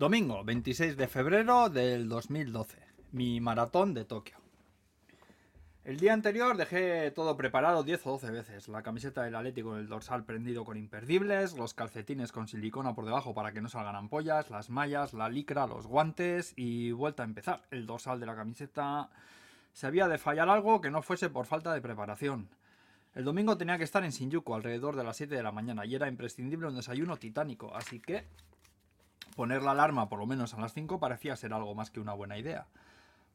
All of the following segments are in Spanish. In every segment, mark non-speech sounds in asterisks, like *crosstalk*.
Domingo, 26 de febrero del 2012. Mi maratón de Tokio. El día anterior dejé todo preparado 10 o 12 veces. La camiseta del Atlético con el dorsal prendido con imperdibles, los calcetines con silicona por debajo para que no salgan ampollas, las mallas, la licra, los guantes y vuelta a empezar. El dorsal de la camiseta se había de fallar algo que no fuese por falta de preparación. El domingo tenía que estar en Shinjuku alrededor de las 7 de la mañana y era imprescindible un desayuno titánico, así que poner la alarma por lo menos a las 5 parecía ser algo más que una buena idea.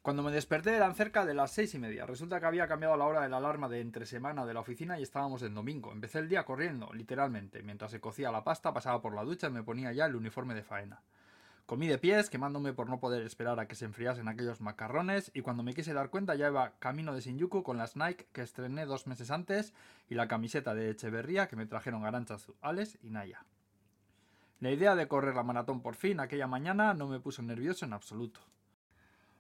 Cuando me desperté eran cerca de las seis y media. Resulta que había cambiado la hora de la alarma de entre semana de la oficina y estábamos en domingo. Empecé el día corriendo, literalmente. Mientras se cocía la pasta, pasaba por la ducha y me ponía ya el uniforme de faena. Comí de pies, quemándome por no poder esperar a que se enfriasen aquellos macarrones, y cuando me quise dar cuenta ya iba camino de Shinjuku con las Nike que estrené dos meses antes y la camiseta de Echeverría que me trajeron Garancha Ales y Naya. La idea de correr la maratón por fin aquella mañana no me puso nervioso en absoluto.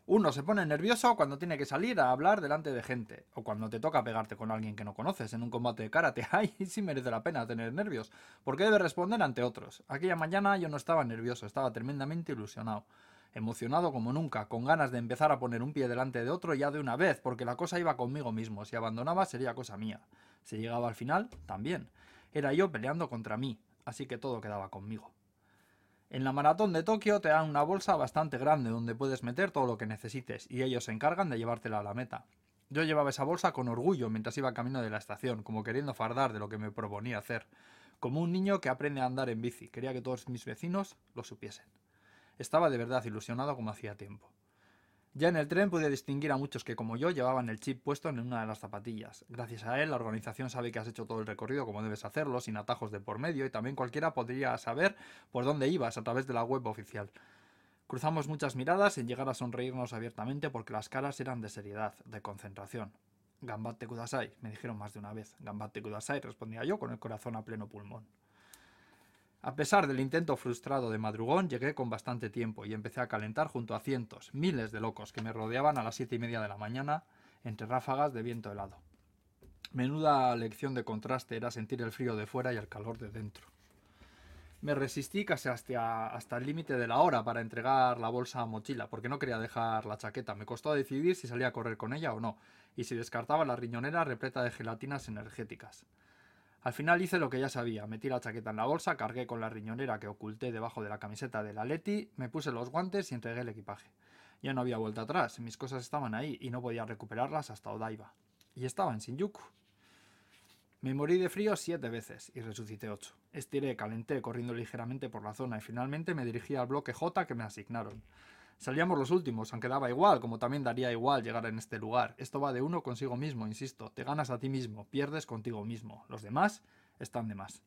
Uno se pone nervioso cuando tiene que salir a hablar delante de gente, o cuando te toca pegarte con alguien que no conoces en un combate de karate. *laughs* Ay, sí merece la pena tener nervios, porque debe responder ante otros. Aquella mañana yo no estaba nervioso, estaba tremendamente ilusionado, emocionado como nunca, con ganas de empezar a poner un pie delante de otro ya de una vez, porque la cosa iba conmigo mismo. Si abandonaba sería cosa mía. Si llegaba al final, también. Era yo peleando contra mí, así que todo quedaba conmigo. En la maratón de Tokio te dan una bolsa bastante grande donde puedes meter todo lo que necesites y ellos se encargan de llevártela a la meta. Yo llevaba esa bolsa con orgullo mientras iba camino de la estación, como queriendo fardar de lo que me proponía hacer, como un niño que aprende a andar en bici. Quería que todos mis vecinos lo supiesen. Estaba de verdad ilusionado como hacía tiempo. Ya en el tren pude distinguir a muchos que, como yo, llevaban el chip puesto en una de las zapatillas. Gracias a él, la organización sabe que has hecho todo el recorrido como debes hacerlo, sin atajos de por medio, y también cualquiera podría saber por dónde ibas a través de la web oficial. Cruzamos muchas miradas sin llegar a sonreírnos abiertamente porque las caras eran de seriedad, de concentración. Gambate kudasai, me dijeron más de una vez. Gambate kudasai, respondía yo con el corazón a pleno pulmón. A pesar del intento frustrado de madrugón, llegué con bastante tiempo y empecé a calentar junto a cientos, miles de locos que me rodeaban a las siete y media de la mañana entre ráfagas de viento helado. Menuda lección de contraste era sentir el frío de fuera y el calor de dentro. Me resistí casi hasta, hasta el límite de la hora para entregar la bolsa a mochila, porque no quería dejar la chaqueta. Me costó decidir si salía a correr con ella o no, y si descartaba la riñonera repleta de gelatinas energéticas. Al final hice lo que ya sabía, metí la chaqueta en la bolsa, cargué con la riñonera que oculté debajo de la camiseta de la Leti, me puse los guantes y entregué el equipaje. Ya no había vuelta atrás, mis cosas estaban ahí y no podía recuperarlas hasta Odaiba. Y estaba en Shinjuku. Me morí de frío siete veces y resucité ocho. Estiré, calenté, corriendo ligeramente por la zona y finalmente me dirigí al bloque J que me asignaron. Salíamos los últimos, aunque daba igual, como también daría igual llegar en este lugar. Esto va de uno consigo mismo, insisto. Te ganas a ti mismo, pierdes contigo mismo. Los demás están de más.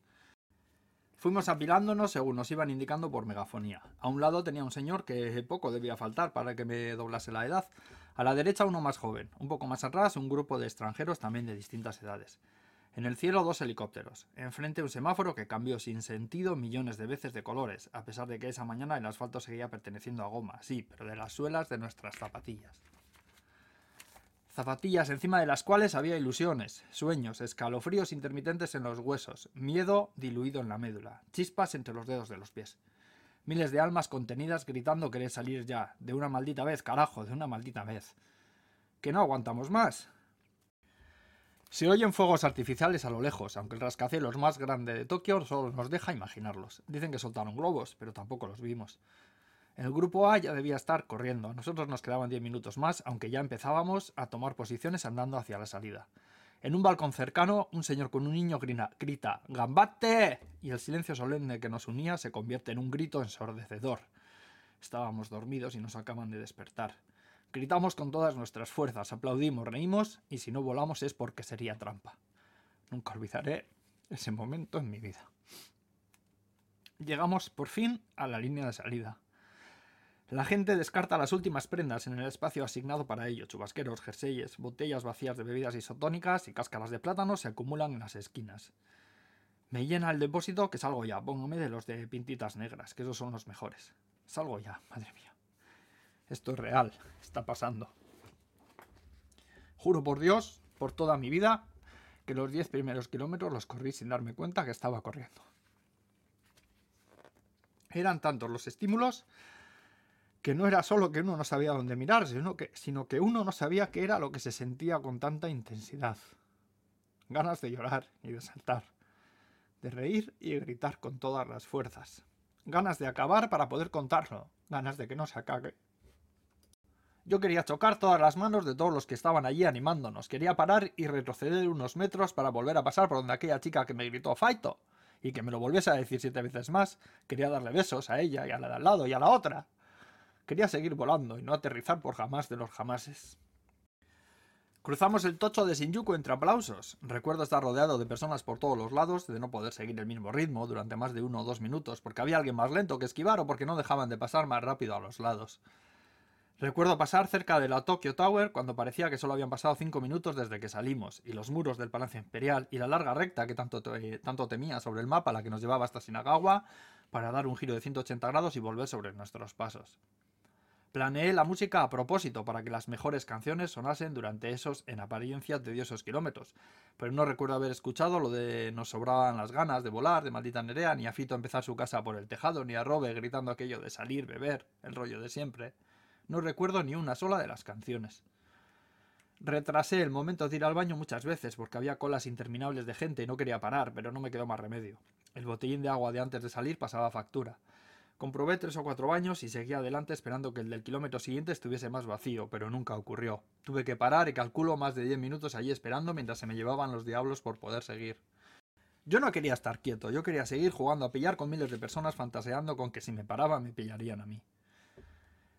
Fuimos apilándonos según nos iban indicando por megafonía. A un lado tenía un señor que poco debía faltar para que me doblase la edad. A la derecha uno más joven. Un poco más atrás un grupo de extranjeros también de distintas edades. En el cielo dos helicópteros. Enfrente un semáforo que cambió sin sentido millones de veces de colores, a pesar de que esa mañana el asfalto seguía perteneciendo a goma, sí, pero de las suelas de nuestras zapatillas. Zapatillas encima de las cuales había ilusiones, sueños, escalofríos intermitentes en los huesos, miedo diluido en la médula, chispas entre los dedos de los pies. Miles de almas contenidas gritando querer salir ya, de una maldita vez, carajo, de una maldita vez. Que no aguantamos más. Se oyen fuegos artificiales a lo lejos, aunque el rascacielos más grande de Tokio solo nos deja imaginarlos. Dicen que soltaron globos, pero tampoco los vimos. El grupo A ya debía estar corriendo. Nosotros nos quedaban diez minutos más, aunque ya empezábamos a tomar posiciones andando hacia la salida. En un balcón cercano, un señor con un niño grita ¡Gambate! y el silencio solemne que nos unía se convierte en un grito ensordecedor. Estábamos dormidos y nos acaban de despertar. Gritamos con todas nuestras fuerzas, aplaudimos, reímos y si no volamos es porque sería trampa. Nunca olvidaré ese momento en mi vida. Llegamos por fin a la línea de salida. La gente descarta las últimas prendas en el espacio asignado para ello. Chubasqueros, jerseyes, botellas vacías de bebidas isotónicas y cáscaras de plátano se acumulan en las esquinas. Me llena el depósito que salgo ya. Póngame de los de pintitas negras, que esos son los mejores. Salgo ya, madre mía. Esto es real, está pasando. Juro por Dios, por toda mi vida, que los diez primeros kilómetros los corrí sin darme cuenta que estaba corriendo. Eran tantos los estímulos que no era solo que uno no sabía dónde mirar, sino que, sino que uno no sabía qué era lo que se sentía con tanta intensidad. Ganas de llorar y de saltar, de reír y gritar con todas las fuerzas. Ganas de acabar para poder contarlo, ganas de que no se acabe. Yo quería chocar todas las manos de todos los que estaban allí animándonos. Quería parar y retroceder unos metros para volver a pasar por donde aquella chica que me gritó Faito y que me lo volviese a decir siete veces más. Quería darle besos a ella y a la de al lado y a la otra. Quería seguir volando y no aterrizar por jamás de los jamases. Cruzamos el tocho de Shinjuku entre aplausos. Recuerdo estar rodeado de personas por todos los lados, de no poder seguir el mismo ritmo durante más de uno o dos minutos, porque había alguien más lento que esquivar o porque no dejaban de pasar más rápido a los lados. Recuerdo pasar cerca de la Tokyo Tower cuando parecía que solo habían pasado cinco minutos desde que salimos, y los muros del Palacio Imperial y la larga recta que tanto, tanto temía sobre el mapa, la que nos llevaba hasta Shinagawa, para dar un giro de 180 grados y volver sobre nuestros pasos. Planeé la música a propósito para que las mejores canciones sonasen durante esos, en apariencia, tediosos kilómetros, pero no recuerdo haber escuchado lo de nos sobraban las ganas de volar, de maldita Nerea, ni a Fito empezar su casa por el tejado, ni a Robe gritando aquello de salir, beber, el rollo de siempre. No recuerdo ni una sola de las canciones. Retrasé el momento de ir al baño muchas veces porque había colas interminables de gente y no quería parar, pero no me quedó más remedio. El botellín de agua de antes de salir pasaba factura. Comprobé tres o cuatro baños y seguí adelante esperando que el del kilómetro siguiente estuviese más vacío, pero nunca ocurrió. Tuve que parar y calculo más de diez minutos allí esperando mientras se me llevaban los diablos por poder seguir. Yo no quería estar quieto, yo quería seguir jugando a pillar con miles de personas fantaseando con que si me paraba me pillarían a mí.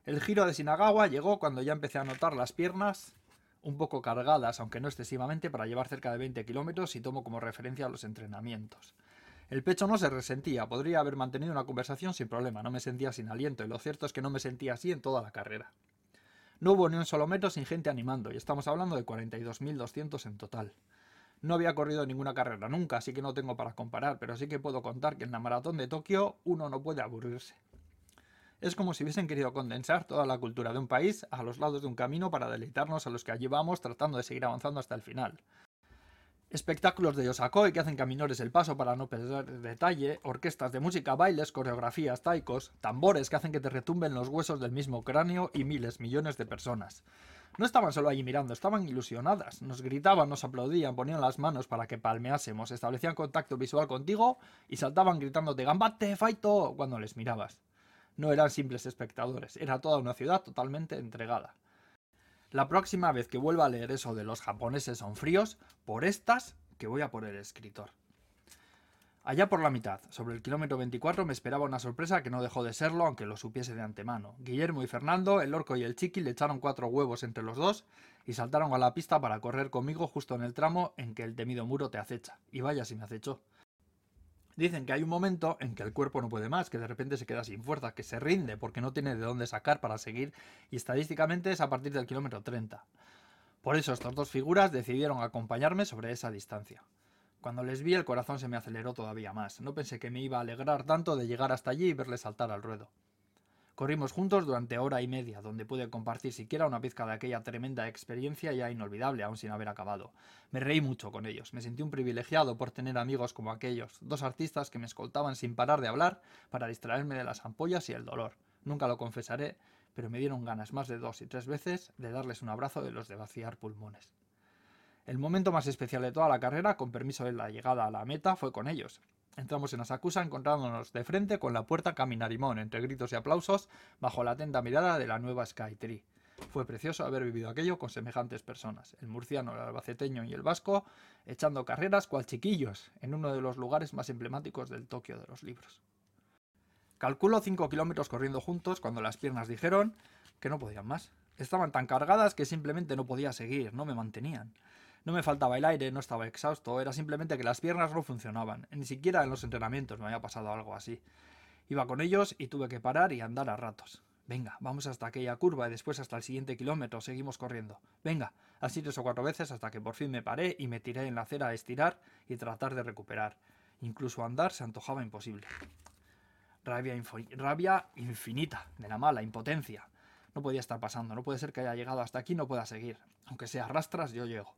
El giro de Sinagawa llegó cuando ya empecé a notar las piernas un poco cargadas, aunque no excesivamente, para llevar cerca de 20 kilómetros y tomo como referencia los entrenamientos. El pecho no se resentía, podría haber mantenido una conversación sin problema, no me sentía sin aliento, y lo cierto es que no me sentía así en toda la carrera. No hubo ni un solo metro sin gente animando, y estamos hablando de 42.200 en total. No había corrido ninguna carrera nunca, así que no tengo para comparar, pero sí que puedo contar que en la maratón de Tokio uno no puede aburrirse. Es como si hubiesen querido condensar toda la cultura de un país a los lados de un camino para deleitarnos a los que allí vamos tratando de seguir avanzando hasta el final espectáculos de Yosakoi que hacen caminores el paso para no perder detalle, orquestas de música, bailes, coreografías, taikos, tambores que hacen que te retumben los huesos del mismo cráneo y miles, millones de personas. No estaban solo allí mirando, estaban ilusionadas. Nos gritaban, nos aplaudían, ponían las manos para que palmeásemos, establecían contacto visual contigo y saltaban gritándote ¡Gambate, Faito! cuando les mirabas. No eran simples espectadores, era toda una ciudad totalmente entregada. La próxima vez que vuelva a leer eso de los japoneses son fríos, por estas que voy a por el escritor. Allá por la mitad, sobre el kilómetro 24, me esperaba una sorpresa que no dejó de serlo, aunque lo supiese de antemano. Guillermo y Fernando, el orco y el chiqui, le echaron cuatro huevos entre los dos y saltaron a la pista para correr conmigo justo en el tramo en que el temido muro te acecha. Y vaya si me acechó. Dicen que hay un momento en que el cuerpo no puede más, que de repente se queda sin fuerza, que se rinde porque no tiene de dónde sacar para seguir y estadísticamente es a partir del kilómetro 30. Por eso estas dos figuras decidieron acompañarme sobre esa distancia. Cuando les vi el corazón se me aceleró todavía más. No pensé que me iba a alegrar tanto de llegar hasta allí y verles saltar al ruedo. Corrimos juntos durante hora y media, donde pude compartir siquiera una pizca de aquella tremenda experiencia ya inolvidable, aún sin haber acabado. Me reí mucho con ellos, me sentí un privilegiado por tener amigos como aquellos, dos artistas que me escoltaban sin parar de hablar para distraerme de las ampollas y el dolor. Nunca lo confesaré, pero me dieron ganas más de dos y tres veces de darles un abrazo de los de vaciar pulmones. El momento más especial de toda la carrera, con permiso de la llegada a la meta, fue con ellos. Entramos en Asakusa encontrándonos de frente con la puerta Caminarimón, entre gritos y aplausos, bajo la atenta mirada de la nueva Skytree. Fue precioso haber vivido aquello con semejantes personas, el murciano, el albaceteño y el vasco, echando carreras cual chiquillos, en uno de los lugares más emblemáticos del Tokio de los libros. Calculo cinco kilómetros corriendo juntos cuando las piernas dijeron que no podían más. Estaban tan cargadas que simplemente no podía seguir, no me mantenían. No me faltaba el aire, no estaba exhausto, era simplemente que las piernas no funcionaban. Ni siquiera en los entrenamientos me había pasado algo así. Iba con ellos y tuve que parar y andar a ratos. Venga, vamos hasta aquella curva y después hasta el siguiente kilómetro, seguimos corriendo. Venga, así tres o cuatro veces hasta que por fin me paré y me tiré en la acera a estirar y tratar de recuperar. Incluso andar se antojaba imposible. Rabia, rabia infinita, de la mala, impotencia. No podía estar pasando, no puede ser que haya llegado hasta aquí y no pueda seguir. Aunque sea rastras, yo llego.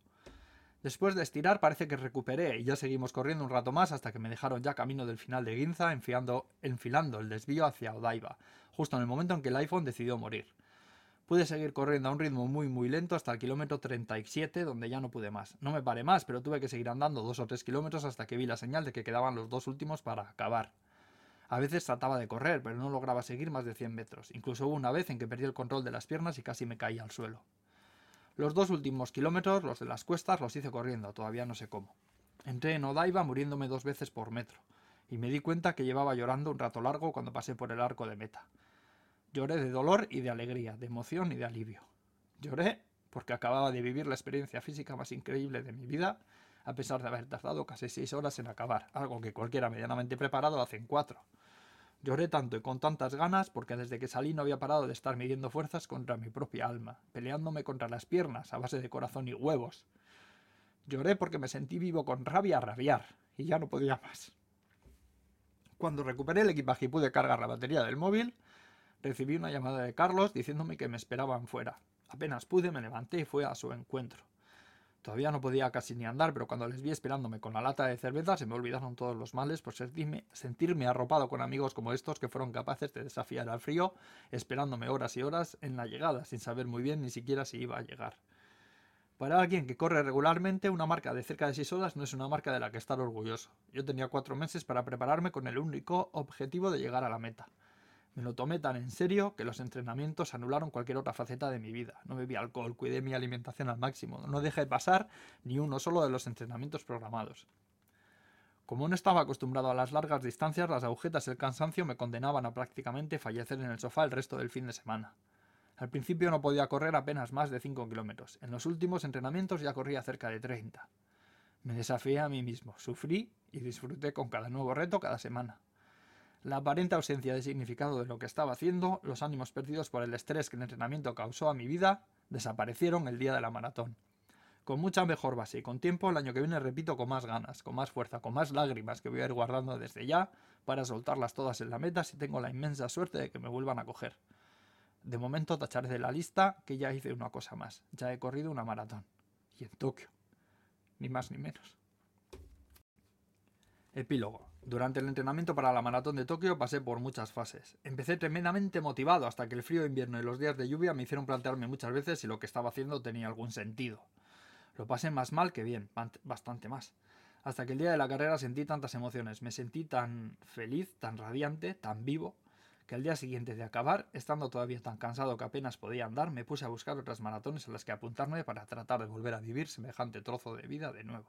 Después de estirar parece que recuperé y ya seguimos corriendo un rato más hasta que me dejaron ya camino del final de Ginza enfilando, enfilando el desvío hacia Odaiba, justo en el momento en que el iPhone decidió morir. Pude seguir corriendo a un ritmo muy muy lento hasta el kilómetro 37 donde ya no pude más. No me paré más, pero tuve que seguir andando dos o tres kilómetros hasta que vi la señal de que quedaban los dos últimos para acabar. A veces trataba de correr, pero no lograba seguir más de 100 metros. Incluso hubo una vez en que perdí el control de las piernas y casi me caí al suelo. Los dos últimos kilómetros, los de las cuestas, los hice corriendo, todavía no sé cómo. Entré en Odaiba muriéndome dos veces por metro, y me di cuenta que llevaba llorando un rato largo cuando pasé por el arco de meta. Lloré de dolor y de alegría, de emoción y de alivio. Lloré porque acababa de vivir la experiencia física más increíble de mi vida, a pesar de haber tardado casi seis horas en acabar, algo que cualquiera medianamente preparado hace en cuatro. Lloré tanto y con tantas ganas porque desde que salí no había parado de estar midiendo fuerzas contra mi propia alma, peleándome contra las piernas a base de corazón y huevos. Lloré porque me sentí vivo con rabia a rabiar, y ya no podía más. Cuando recuperé el equipaje y pude cargar la batería del móvil, recibí una llamada de Carlos diciéndome que me esperaban fuera. Apenas pude, me levanté y fui a su encuentro. Todavía no podía casi ni andar, pero cuando les vi esperándome con la lata de cerveza se me olvidaron todos los males por sentirme, sentirme arropado con amigos como estos que fueron capaces de desafiar al frío, esperándome horas y horas en la llegada, sin saber muy bien ni siquiera si iba a llegar. Para alguien que corre regularmente, una marca de cerca de 6 horas no es una marca de la que estar orgulloso. Yo tenía cuatro meses para prepararme con el único objetivo de llegar a la meta. Me lo tomé tan en serio que los entrenamientos anularon cualquier otra faceta de mi vida. No bebí alcohol, cuidé mi alimentación al máximo, no dejé pasar ni uno solo de los entrenamientos programados. Como no estaba acostumbrado a las largas distancias, las agujetas y el cansancio me condenaban a prácticamente fallecer en el sofá el resto del fin de semana. Al principio no podía correr apenas más de 5 kilómetros. En los últimos entrenamientos ya corría cerca de 30. Me desafié a mí mismo, sufrí y disfruté con cada nuevo reto cada semana. La aparente ausencia de significado de lo que estaba haciendo, los ánimos perdidos por el estrés que el entrenamiento causó a mi vida, desaparecieron el día de la maratón. Con mucha mejor base y con tiempo, el año que viene repito con más ganas, con más fuerza, con más lágrimas que voy a ir guardando desde ya para soltarlas todas en la meta si tengo la inmensa suerte de que me vuelvan a coger. De momento tacharé de la lista que ya hice una cosa más, ya he corrido una maratón. Y en Tokio. Ni más ni menos. Epílogo. Durante el entrenamiento para la maratón de Tokio pasé por muchas fases. Empecé tremendamente motivado hasta que el frío invierno y los días de lluvia me hicieron plantearme muchas veces si lo que estaba haciendo tenía algún sentido. Lo pasé más mal que bien, bastante más. Hasta que el día de la carrera sentí tantas emociones, me sentí tan feliz, tan radiante, tan vivo, que al día siguiente de acabar, estando todavía tan cansado que apenas podía andar, me puse a buscar otras maratones a las que apuntarme para tratar de volver a vivir semejante trozo de vida de nuevo.